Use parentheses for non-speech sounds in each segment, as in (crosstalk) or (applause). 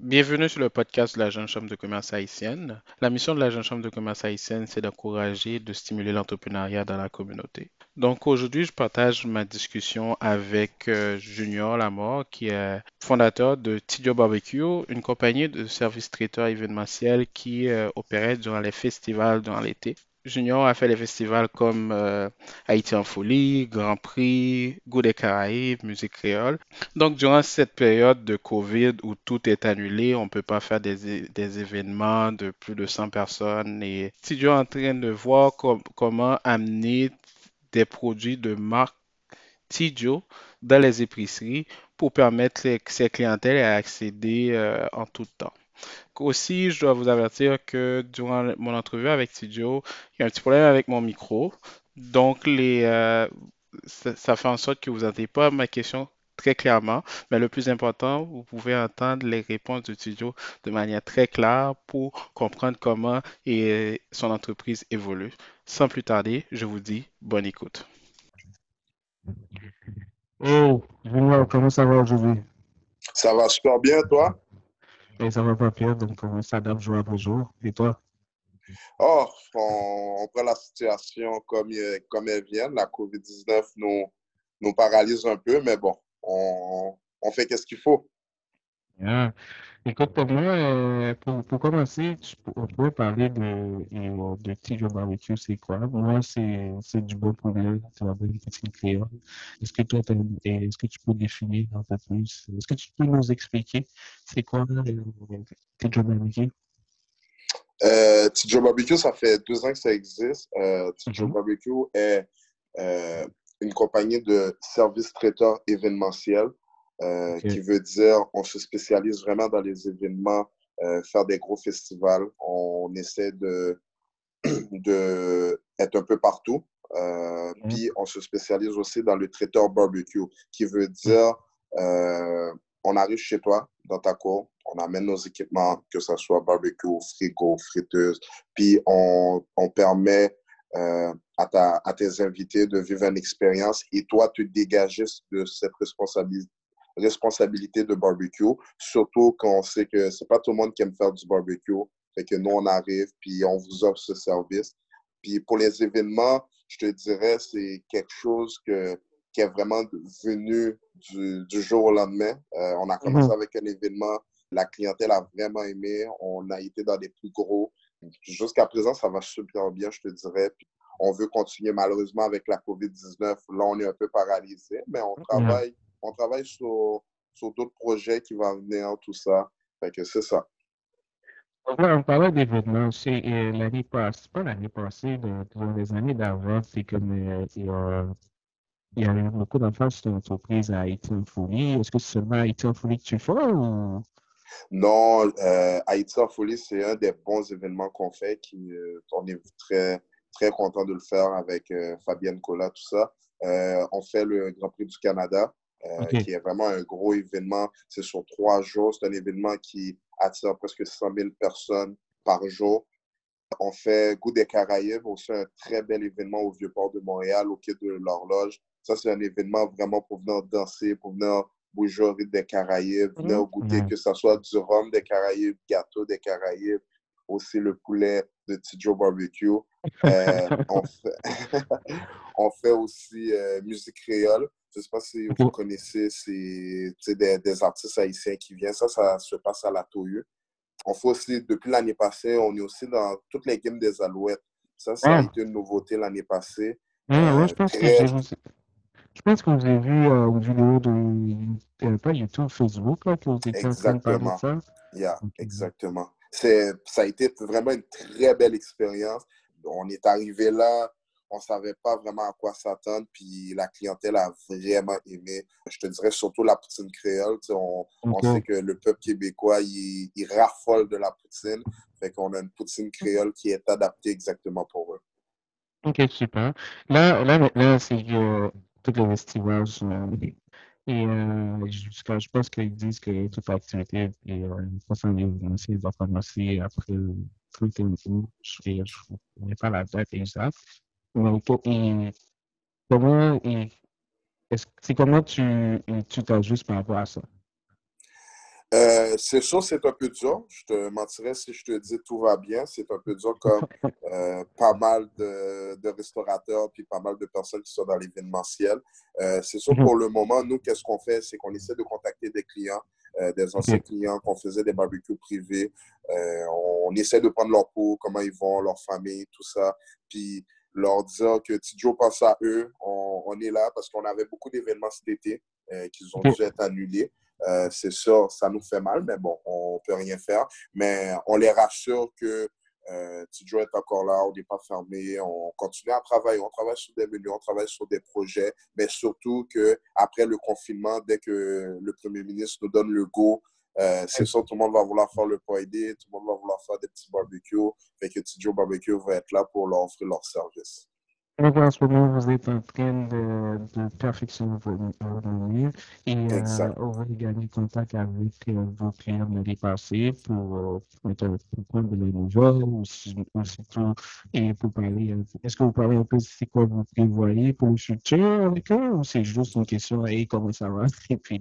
Bienvenue sur le podcast de la Jeune Chambre de commerce haïtienne. La mission de la Jeune Chambre de commerce haïtienne, c'est d'encourager et de stimuler l'entrepreneuriat dans la communauté. Donc aujourd'hui, je partage ma discussion avec euh, Junior Lamore, qui est fondateur de Tidio Barbecue, une compagnie de services traiteurs événementiels qui euh, opérait durant les festivals durant l'été. Junior a fait les festivals comme euh, Haïti en folie, Grand Prix, Goût des Caraïbes, Musique créole. Donc, durant cette période de COVID où tout est annulé, on ne peut pas faire des, des, événements de plus de 100 personnes. Et Studio est en train de voir comment amener des produits de marque Tidio dans les épiceries pour permettre que ces clientèles à accéder euh, en tout temps. Aussi, je dois vous avertir que durant mon entrevue avec Studio, il y a un petit problème avec mon micro. Donc, les, euh, ça, fait en sorte que vous n'entendez pas ma question très clairement, mais le plus important, vous pouvez entendre les réponses du studio de manière très claire pour comprendre comment et son entreprise évolue. Sans plus tarder, je vous dis bonne écoute. Oh, comment ça va aujourd'hui? Ça va super bien, toi? Et ça va pas bien, donc on s'adapte jour après jour. Et toi? Oh, on, prend la situation comme, elle vient. La COVID-19 nous, nous paralyse un peu, mais bon, on, fait qu'est-ce qu'il faut. Yeah. Écoute, pour moi, euh, pour, pour commencer, on pourrait parler de, de Tijo Barbecue, c'est quoi? Moi, c'est du bon poulet, c'est la bonne petite créole. Est-ce que toi, est-ce que tu peux définir un peu plus? Est-ce que tu peux nous expliquer c'est quoi euh, Tijo Barbecue? Euh, Tijo Barbecue, ça fait deux ans que ça existe. Euh, Tijo mm-hmm. Barbecue est euh, une compagnie de services traiteurs événementiels, euh, qui veut dire on se spécialise vraiment dans les événements, euh, faire des gros festivals. On essaie de, (clears throat) de être un peu partout. Euh. Puis on se spécialise aussi dans le traiteur barbecue, qui veut dire on arrive chez toi, dans ta cour, on amène nos équipements, que ce soit barbecue, frigo, friteuse, puis on, on permet euh, à, ta, à, tes invités de vivre une expérience et toi, te dégager de cette responsabilité responsabilité de barbecue, surtout quand on sait que c'est pas tout le monde qui aime faire du barbecue. Fait que nous, on arrive, puis on vous offre ce service. Puis pour les événements, je te dirais, c'est quelque chose que, qui est vraiment venu du, du jour au lendemain. Euh, on a commencé mhm. avec un événement, la clientèle a vraiment aimé, on a été dans des plus gros. Jusqu'à présent, ça va super bien, je te dirais. on veut continuer malheureusement avec la COVID-19. Là, on est un peu paralysé, mais on travaille, on travaille sur, sur d'autres projets qui vont venir, tout ça. Fait que c'est ça. On parlait d'événements, c'est euh, l'année passée, pas l'année passée, dans les années d'avant, c'est comme euh, il, y a, a beaucoup d'enfants sur l'entreprise à Haïti en folie. Est-ce que c'est seulement Haïti en folie que tu fais ou... Non, euh, Haïti en folie, c'est un des bons événements qu'on fait. Qui, euh, on est très, très content de le faire avec euh, Fabienne Cola, tout ça. On fait le Grand Prix du Canada, qui est vraiment un gros événement. C'est sur trois jours. C'est un événement qui attire presque 100 000 personnes par jour. On fait Goût des Caraïbes, aussi un très bel événement au Vieux-Port de Montréal, au quai de l'Horloge. Ça, c'est un événement vraiment pour venir danser, pour venir bougerie des Caraïbes, venir mmh. goûter, que ce soit du rhum des Caraïbes, gâteau des Caraïbes, aussi le poulet de Tidjo Barbecue. Euh, (laughs) on, fait (laughs) on, fait aussi euh, musique créole. Je ne sais pas si vous connaissez, c'est des, des, artistes haïtiens qui viennent. Ça, ça se passe à la Toyeux. On fait aussi, depuis l'année passée, on est aussi dans toutes les games des Alouettes. Ça, ça a ah. été une nouveauté l'année passée. Ah, je pense que je pense que vous avez vu euh, une vidéo de, euh, pas YouTube, Facebook, là, parler de ça. Yeah, exactement. Ça a été vraiment une très belle expérience. On est arrivé là, on ne savait pas vraiment à quoi s'attendre, puis la clientèle a vraiment aimé. Je te dirais surtout la poutine créole. On, on, sait que le peuple québécois, il, il raffole de la poutine. Fait qu'on a une poutine créole qui est adaptée exactement pour eux. Ok, super. Là, là maintenant, c'est que tous les festivals. et euh, je pense qu'ils disent que toute activité euh, façon de va commencer après le 31 août. Je n'ai pas la date exacte. Comment, c'est comment tu tu t'ajustes par rapport à ça? Euh, c'est sûr, c'est un peu dur. Je te mentirais si je te dis tout va bien. C'est un peu dur comme (laughs) euh, pas mal de, de, restaurateurs puis pas mal de personnes qui sont dans l'événementiel. Euh, c'est sûr, mhm. pour le moment, nous, qu'est-ce qu'on fait? C'est qu'on essaie de contacter des clients, des anciens clients, qu'on faisait des barbecues privés. on, essaie de prendre leur peau, comment ils vont, leur famille, tout ça. Puis leur dire que Tidjo pense à eux. On, on est là parce qu'on avait beaucoup d'événements cet été qui ont dû être annulés. Euh, c'est sûr, ça nous fait mal, mais bon, on peut rien faire. Mais on les rassure que euh, Tidjo est encore là, on n'est pas fermé, on continue à travailler, on travaille sur des menus, on travaille sur des projets, mais surtout qu'après le confinement, dès que le premier ministre nous donne le go, euh, c'est sûr, tout le monde va vouloir faire le POID, tout le monde va vouloir faire des petits barbecues, fait que Tidjo Barbecue va être là pour leur offrir leur service. Donc, en ce moment, vous êtes en train de, de perfectionner votre menu et euh, on va gagner contact avec euh, vos clients de l'année pour, euh, pour prendre des nouvelles ou, tout, et pour parler. Est-ce que vous parlez un peu de c'est quoi vous prévoyez pour le futur avec eux ou c'est juste une question, hey, comment ça va? (laughs) Et puis,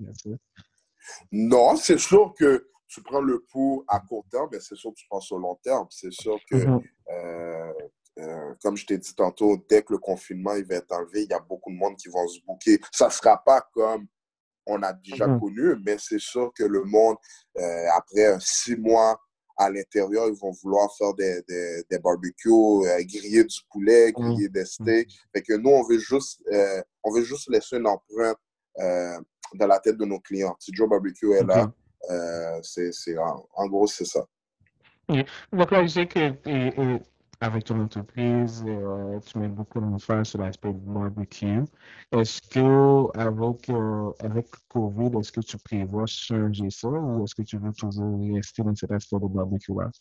Non, c'est sûr que tu prends le pouls à court terme, mais c'est sûr que tu penses au long terme. C'est sûr que mm-hmm. euh, euh, comme je t'ai dit tantôt, dès que le confinement il va être enlevé, il y a beaucoup de monde qui vont se bouquer. Ça ne sera pas comme on a déjà mhm. connu, mais c'est sûr que le monde, euh, après six mois à l'intérieur, ils vont vouloir faire des, des, barbecues, euh, griller du poulet, mhm. griller des steaks. Fait que nous, on veut juste, on veut juste laisser une empreinte dans la tête de nos clients. Si Joe Barbecue est là, c'est, en, gros, c'est ça. Donc là, je sais que avec ton entreprise, euh, tu mets beaucoup d'emphase sur l'aspect barbecue. Est-ce que avec, euh, avec COVID, est-ce que tu prévois changer ça ou est-ce que tu veux toujours rester dans cet aspect de barbecue-là?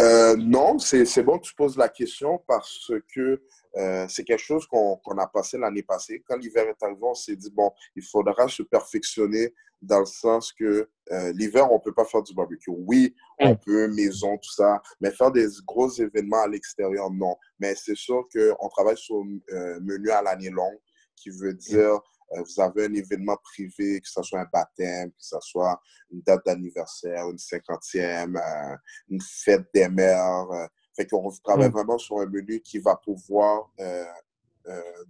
Euh, non, c'est bon que tu poses la question parce que euh, c'est quelque chose qu'on a passé l'année passée. Quand l'hiver est arrivé, on s'est dit, bon, il faudra se perfectionner dans le sens que euh, l'hiver, on ne peut pas faire du barbecue. Oui, on peut, maison, tout ça, mais faire des gros événements à l'extérieur, non. Mais c'est sûr qu'on travaille sur un menu à l'année longue, qui veut dire euh, vous avez un événement privé, que ce soit un baptême, que ce soit une date d'anniversaire, une cinquantième, euh, une fête des mères. Euh, fait qu'on travaille mm. vraiment sur un menu qui va pouvoir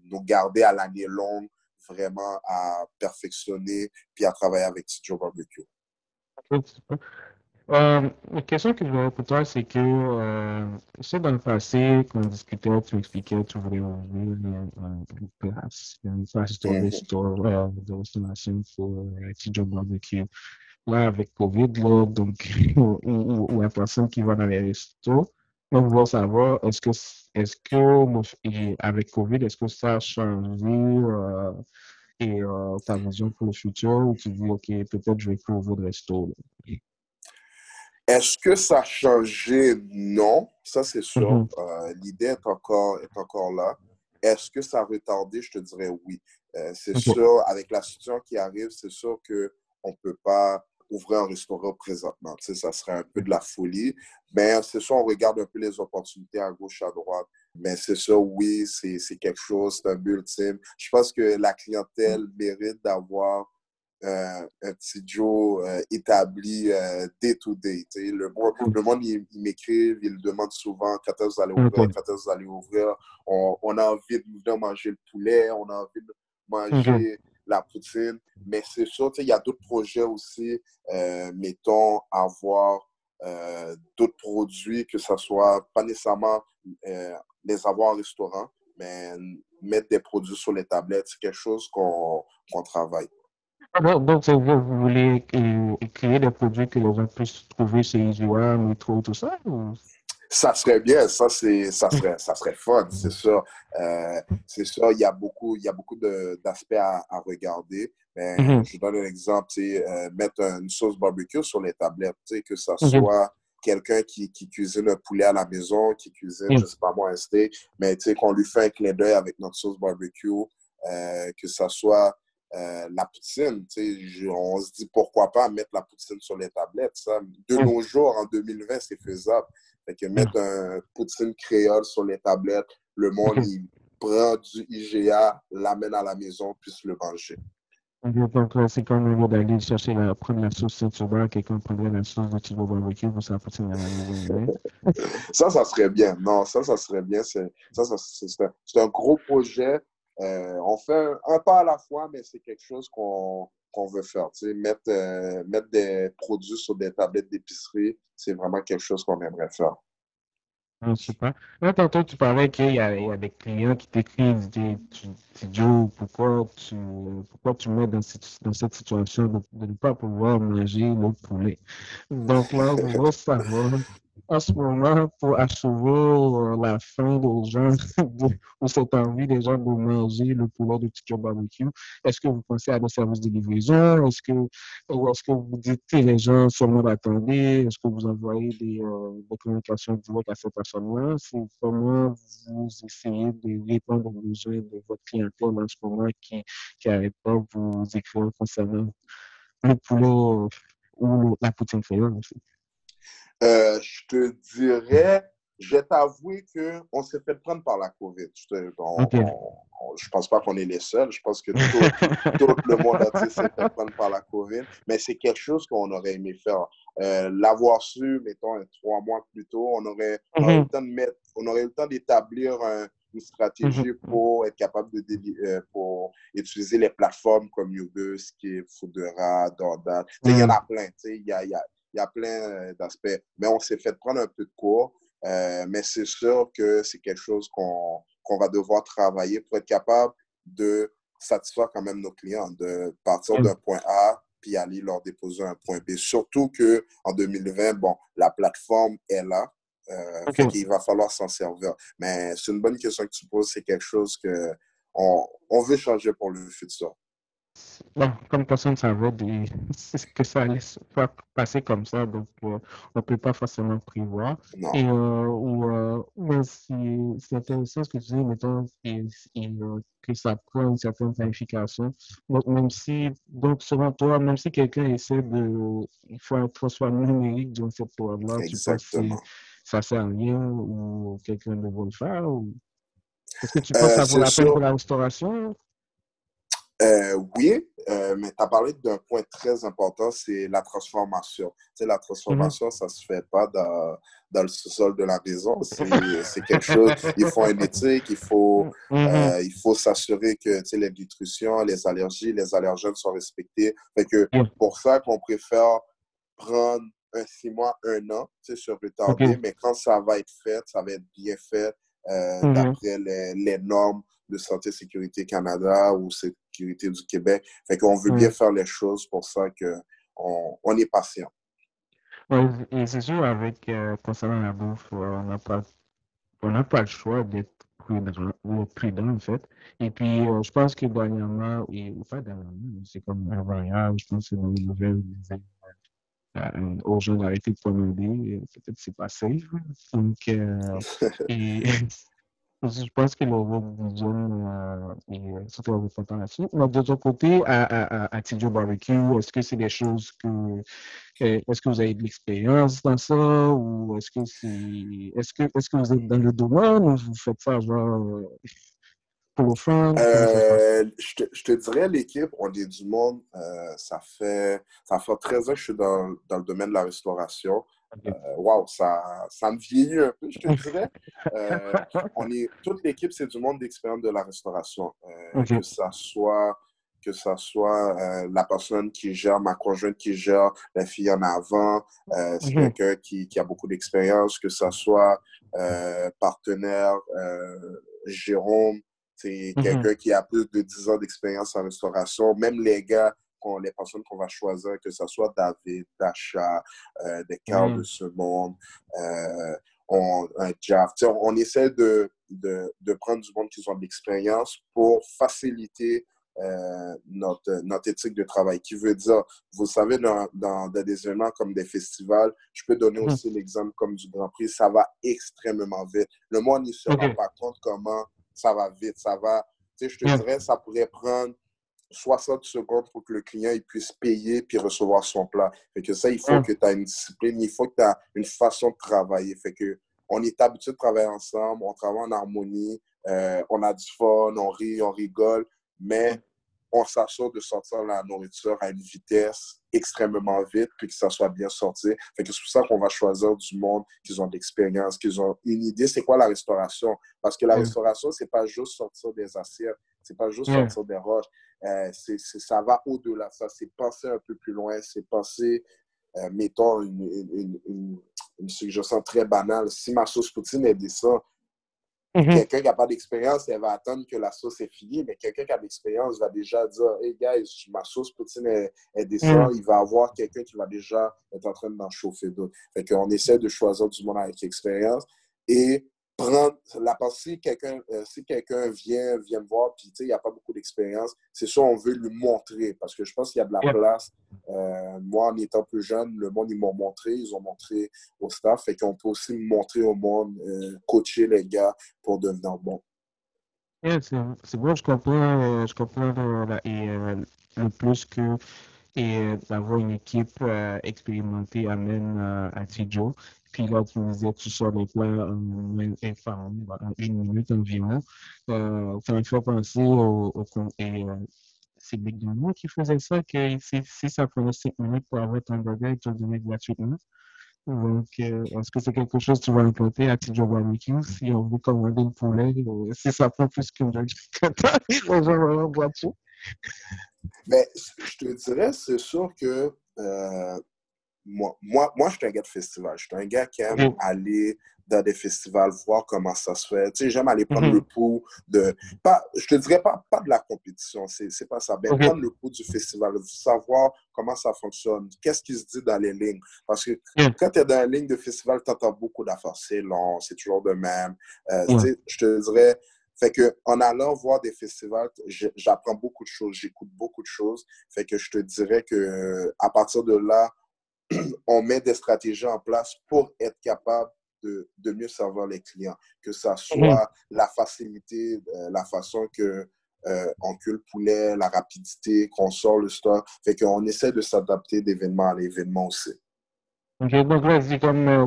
nous garder à l'année longue, vraiment à perfectionner, puis à travailler avec Studio Barbecue. Euh, la question que je voudrais pour toi, c'est que euh, c'est dans le passé qu'on discutait, tu expliquais, tu voulais ouvrir une, une place, une place de, restaur, euh, de restauration pour euh, Job Barbecue. Là, avec COVID, là, donc, (laughs) ou, ou, la personne qui va dans les restos, on veut savoir, est-ce que, est-ce que, avec COVID, est-ce que ça a changé euh, et, euh, ta vision pour le futur, ou tu dis, OK, peut-être je vais ouvrir de resto. Là? Est-ce que ça a changé? Non, ça c'est sûr. Mhm. Euh, l'idée est encore, est encore là. Est-ce que ça a retardé? Je te dirais oui. Euh, c'est sûr, avec la situation qui arrive, c'est sûr qu'on ne peut pas ouvrir un restaurant présentement. Tu sais, ça serait un peu de la folie. Mais c'est sûr, on regarde un peu les opportunités à gauche, à droite. Mais c'est sûr, oui, c'est quelque chose, c'est un ultime. Je pense que la clientèle mérite d'avoir euh, un petit Joe euh, établi euh, day to day. Le, le monde, il, il demande souvent quand est-ce que vous allez ouvrir, quand est-ce que vous allez ouvrir. On, on, a envie de venir manger le poulet, on a envie de manger la poutine. Mais c'est sûr, il y a d'autres projets aussi, mettons, avoir d'autres produits, que ce soit pas nécessairement les avoir en restaurant, mais mettre des produits sur les tablettes, c'est quelque chose qu'on travaille. Donc, donc vous, voulez euh, créer des produits que les gens puissent trouver chez Isua, Métro, tout ça? Ça serait bien, ça, ça, serait, ça serait fun, c'est sûr. Euh, c'est sûr, il y a beaucoup, il y a beaucoup d'aspects à, à, regarder. Mais mm-hmm. je donne un exemple, euh, mettre une sauce barbecue sur les tablettes, que ça mm-hmm. soit quelqu'un qui, qui, cuisine un poulet à la maison, qui cuisine, mm. je sais pas moi, un steak, mais qu'on lui fait un clin d'œil avec notre sauce barbecue, euh, que ça soit euh, la poutine, on se dit pourquoi pas mettre la poutine sur les tablettes. Ça. De nos jours, en 2020, c'est faisable. Fait que mettre un poutine créole sur les tablettes, le monde, il prend du IGA, l'amène à la maison, puisse le manger. Donc, euh, c'est comme au d'aller chercher la, la sauce Saint-Hubert, quelqu'un prendrait la sauce de Thibaut Barbecue pour ça à la maison. (laughs) ça, ça serait bien. Non, ça, ça serait bien. C'est, ça, ça, c'est, un, un, gros projet. Euh, on fait un, pas à la fois, mais c'est quelque chose qu'on, qu'on veut faire. Mettre, euh, mettre des produits sur des tablettes d'épicerie, c'est vraiment quelque chose qu'on aimerait faire. Sais pas. Là, tantôt, tu parlais qu'il y, a, des clients qui t'écrivent, tu dis, Joe, pourquoi tu, pourquoi tu mets dans cette, dans cette situation de, de, ne pas pouvoir manger le poulet? Donc là, on va savoir en ce moment pour achever euh, la faim des gens (laughs) ou cette envie des gens de manger le poulet de Tito Barbecue? Est-ce que vous pensez à des services de livraison? Est-ce que, ou est-ce que vous dites les gens seulement d'attendre? Est-ce que vous envoyez des, euh, des communications directes à ces personnes-là? C'est comment vous essayez de répondre aux besoins de votre clientèle en ce moment qui n'arrête pas vous écrire concernant le poulet ou la poutine créole? Euh, je te dirais, je vais t'avouer qu'on s'est fait prendre par la COVID. Je ne pense pas qu'on est les seuls. Je pense que tout, le monde entier s'est fait prendre par la COVID. Mais c'est quelque chose qu'on aurait aimé faire. Euh, l'avoir su, mettons, trois mois plus tôt, on aurait, eu le temps de mettre, on aurait eu le temps d'établir une stratégie mhm. pour être capable de euh, pour utiliser les plateformes comme Ubus, Skip, Foodera, DoorDash. Il y en a plein. Il y a, y, a, il y a plein euh, d'aspects. Mais on s'est fait prendre un peu de cours. Euh, mais c'est sûr que c'est quelque chose qu'on va devoir travailler pour être capable de satisfaire quand même nos clients, de partir d'un point A puis aller leur déposer un point B. Surtout qu'en 2020, bon, la plateforme est là. Euh, Il va falloir s'en servir. Mais c'est une bonne question que tu poses. C'est quelque chose que on, on veut changer pour le futur. Bon, comme personne ne savait que ça allait se passer comme ça, donc euh, on ne peut pas forcément prévoir. Et euh, ou, euh, c'est intéressant ce que tu dis, mettons, et, que ça prend une certaine qualification. Donc, même si, donc, selon toi, même si quelqu'un essaie de faire un transformer numérique dans cette période-là, tu penses que ça sert à rien ou quelqu'un devrait le faire? Est-ce que tu penses que ça vaut la peine pour la restauration? Euh, oui, euh, mais tu as parlé d'un point très important, c'est la transformation. Tu la transformation, ça ne se fait pas dans, dans le sous-sol de la maison. C'est quelque chose, il faut une éthique, il faut, euh, il faut s'assurer que les nutritions, les allergies, les allergènes sont respectés. Fait que pour ça qu'on préfère prendre un six mois, un an, tu sais, sur retardé, mais quand ça va être fait, ça va être bien fait d'après les, les normes de Santé Sécurité Canada ou Sécurité du Québec. Fait qu'on veut bien faire les choses pour ça qu'on on est patient. Et c'est sûr, avec, euh, concernant la bouffe, euh, on n'a pas, on pas le choix d'être prudent, prudent, en fait. Et puis, euh, je pense que dernièrement, et pas dernièrement, c'est comme un voyage, je pense que dans les nouvelles, euh, aux gens d'arrêter de commander, peut-être c'est pas safe. Donc, (laughs) et, (laughs) je pense que le vision est surtout important là-dessus. Mais de ton côté, à, à, à TJ Barbecue, est-ce que c'est des choses que. Est-ce que vous avez de l'expérience dans ça ou est-ce que c'est. Est-ce que, est que vous êtes dans le domaine ou vous faites ça genre pour le fun? Euh, je, te, je, dirais, l'équipe, on est du monde. Euh, ça, fait, ça fait 13 ans que je suis dans, dans le domaine de la restauration. Euh, wow, ça, ça me vieillit un peu, je te (laughs) dirais. Euh, on est, toute l'équipe, c'est du monde d'expérience de la restauration. Euh, que ça soit, que ça soit la personne qui gère, ma conjointe qui gère la fille en avant, c'est quelqu'un qui, qui, a beaucoup d'expérience, que ça soit partenaire Jérôme, c'est mhm. quelqu'un qui a plus de 10 ans d'expérience en restauration. Même les gars les personnes qu'on va choisir, que ce soit David, Dasha, euh, des cœurs mm. de ce monde, euh, on, un On, essaie de, de, de, prendre du monde qui ont de l'expérience pour faciliter euh, notre, notre éthique de travail. Qui veut dire, vous savez, dans, dans, des événements comme des festivals, je peux donner mm. aussi l'exemple comme du Grand Prix, ça va extrêmement vite. Le monde ne se rend pas compte comment ça va vite. Ça va, tu sais, je te dirais, ça pourrait prendre 60 secondes pour que le client il puisse payer puis recevoir son plat. Fait que ça, il faut que tu aies une discipline, il faut que tu aies une façon de travailler. Fait que on est habitué de travailler ensemble, on travaille en harmonie, euh, on a du fun, on rit, on rigole, mais on s'assure de sortir la nourriture à une vitesse extrêmement vite, puis que ça soit bien sorti. Fait que c'est pour ça qu'on va choisir du monde qui ont de l'expérience, qui ont une idée, c'est quoi la restauration? Parce que la restauration, c'est pas juste sortir des assiettes, c'est pas juste sortir des roches. Euh, ça va au-delà ça. C'est penser un peu plus loin, c'est penser, euh, mettons, une, une, une, suggestion très banale. Si ma sauce poutine est descend, Mhm. Quelqu'un qui n'a pas d'expérience, elle va attendre que la sauce est finie, mais quelqu'un qui a de l'expérience va déjà dire Hey guys, ma sauce poutine est, est descend. Mhm. Il va avoir quelqu'un qui va déjà être en train d'en chauffer d'autres. Fait qu'on essaie de choisir du monde avec expérience. Et prendre la quelqu'un euh, si quelqu'un vient vient me voir puis il n'y a pas beaucoup d'expérience c'est ça on veut lui montrer. Parce que je pense qu'il y a de la place euh, moi en étant plus jeune le monde ils m'ont montré ils ont montré au staff. Fait qu'on peut aussi montrer au monde euh, coacher les gars pour devenir bon. C'est bon je comprends je comprends le plus que et d'avoir une équipe expérimentée amène à Tijo puis là, tu disais, tu sors les plats en, une minute environ. Euh, ça me fait penser au, au et, euh, c'est qui faisait ça, que si, ça prenait 5 minutes pour avoir ton burger, il te le donnait gratuitement. Donc, euh, est-ce que c'est quelque chose que tu vas implanter à Tijo Barbecue si on veut commander une poulet, euh, si ça prend plus qu'une burger que (laughs) on va avoir gratuit? Mais je te dirais, c'est sûr que euh, moi, moi, moi, je suis un gars de festival. Je suis un gars qui aime mm. aller dans des festivals, voir comment ça se fait. Tu sais, j'aime aller prendre mm-hmm. le pouls de... Pas, je te dirais pas, pas de la compétition, c'est pas ça. Mais mm-hmm. prendre le pouls du festival, savoir comment ça fonctionne, qu'est-ce qui se dit dans les lignes. Parce que quand tu es dans une ligne de festival, tu entends beaucoup d'affaires. C'est long, c'est toujours de même. Euh, tu sais, je te dirais... Fait que en allant voir des festivals, j'apprends beaucoup de choses, j'écoute beaucoup de choses. Fait que je te dirais que à partir de là, (clears throat) on met des stratégies en place pour être capable de, de mieux servir les clients, que ça soit la facilité, euh, la façon que euh, on cuit le poulet, la rapidité, qu'on sort le stock. Fait qu'on essaie de s'adapter d'événement à l'événement aussi. Ok, donc là, c'est comme euh,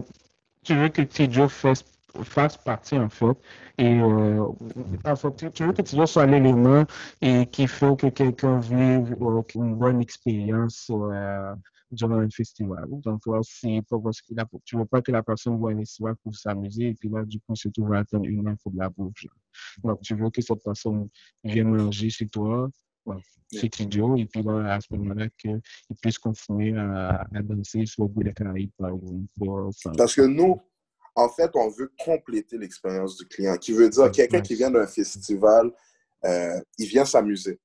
tu veux que Tijo fasse, fasse partie, en fait, et en fait, tu veux que Tijo soit l'élément et qui fait que quelqu'un vive une bonne expérience durant un festival. Donc, là, c'est pas parce que tu veux pas que la personne voit un festival pour s'amuser et puis là, du coup, c'est tout va attendre une heure pour de la bouffe. Donc, tu veux que cette personne vienne manger chez toi, c'est idiot, et puis là, à ce moment-là, qu'il puisse continuer à, danser sur le bout des Caraïbes, par Parce que nous, en fait, on veut compléter l'expérience du client, qui veut dire quelqu'un qui vient d'un festival, euh, il vient s'amuser.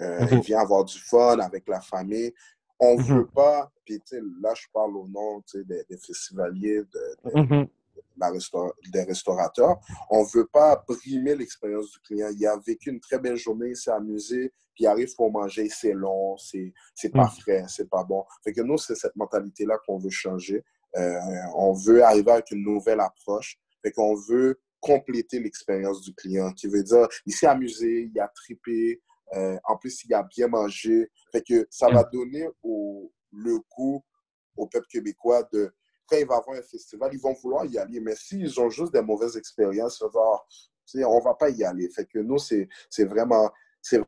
Euh, il vient avoir du fun avec la famille, on ne mhm. veut pas, puis là, je parle au nom des, des, festivaliers, de, mhm. la des restaurateurs, on ne veut pas brimer l'expérience du client. Il a vécu une très belle journée, il s'est amusé, puis il arrive pour manger, c'est long, c'est pas mhm. frais, c'est pas bon. Fait que nous, c'est cette mentalité-là qu'on veut changer. Euh, on veut arriver avec une nouvelle approche. Fait qu'on veut compléter l'expérience du client, qui veut dire, il s'est amusé, il a tripé, euh, en plus, il a bien mangé. Fait que ça va donner au, le goût au peuple québécois de quand il va avoir un festival, ils vont vouloir y aller. Mais s'ils ont juste des mauvaises expériences, on ne va pas y aller. Fait que nous, c'est vraiment,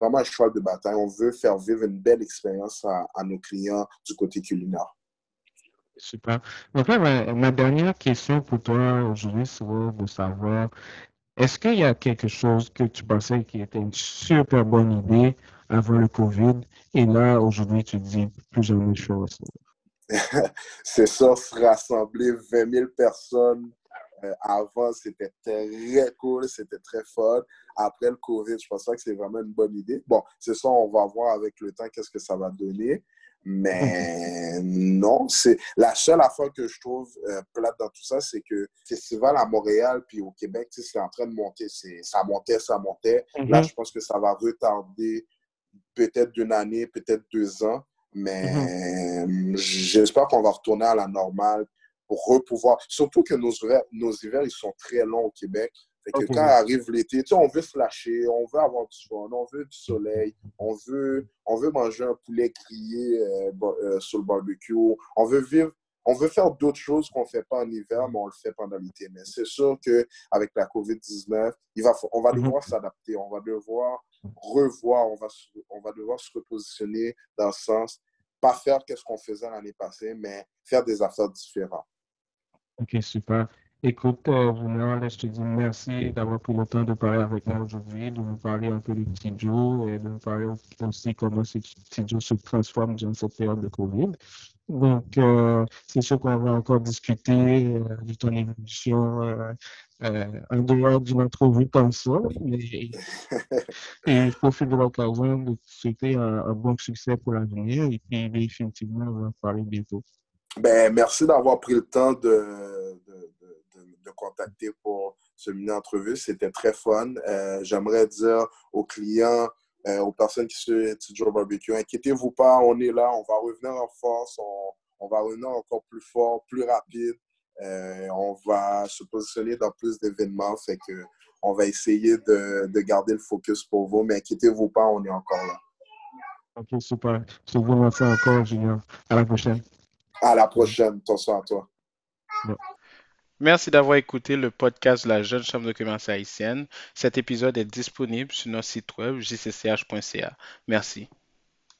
vraiment un choix de bataille. On veut faire vivre une belle expérience à, nos clients du côté culinaire. Super. Donc ma, ma dernière question pour toi aujourd'hui serait de savoir est-ce qu'il y a quelque chose que tu pensais qui était une super bonne idée avant le COVID? Et là, aujourd'hui, tu dis plus jamais chose? (laughs) C'est ça, se rassembler 20 000 personnes. Euh, avant, c'était très cool, c'était très fun. Après le COVID, je pense que c'est vraiment une bonne idée. Bon, c'est ça, on va voir avec le temps qu'est-ce que ça va donner. Mais non, c'est la seule affaire que je trouve euh, plate dans tout ça, c'est que le festival à Montréal puis au Québec, c'est en train de monter. Ça montait, ça montait. Là, mhm. je pense que ça va retarder peut-être d'une année, peut-être deux ans. Mais mhm. j'espère qu'on va retourner à la normale pour repouvoir. Surtout que nos hivers, nos hivers, ils sont très longs au Québec. Fait que quand arrive l'été, on veut se lâcher, on veut avoir du fun, on veut du soleil, on veut, on veut manger un poulet grillé euh, euh, sur le barbecue, on veut vivre on veut faire d'autres choses qu'on ne fait pas en hiver, mais on le fait pendant l'été. Mais c'est sûr qu'avec la COVID-19, il va, on va mhm. devoir s'adapter, on va devoir revoir, on va, on va devoir se repositionner dans le sens, pas faire ce qu'on faisait l'année passée, mais faire des affaires différentes. OK, super. Écoute, euh, je te dis merci d'avoir pris le temps de parler avec moi aujourd'hui, de nous parler un peu de Tidjo et de nous parler aussi comment Tidjo se transforme dans cette période de COVID. Donc, euh, c'est sûr qu'on va encore discuter euh, de ton évolution euh, en dehors d'une entrevue comme ça. Mais, et (laughs) je profite de l'occasion de te souhaiter un, bon succès pour l'avenir et puis définitivement, on va parler bientôt. Ben, merci d'avoir pris le temps de, pour ce mini-entrevue. C'était très fun. Euh, j'aimerais dire aux clients, euh, aux personnes qui sont toujours barbecue, inquiétez-vous pas, on est là, on va revenir en force, on, va revenir encore plus fort, plus rapide. Euh, on va se positionner dans plus d'événements. Fait que on va essayer de, de, garder le focus pour vous, mais inquiétez-vous pas, on est encore là. Ok, super. Je vous remercie encore, Julien. À la prochaine. À la prochaine. Attention à toi. Merci d'avoir écouté le podcast de la Jeune Chambre de commerce haïtienne. Cet épisode est disponible sur notre site web jcch.ca. Merci.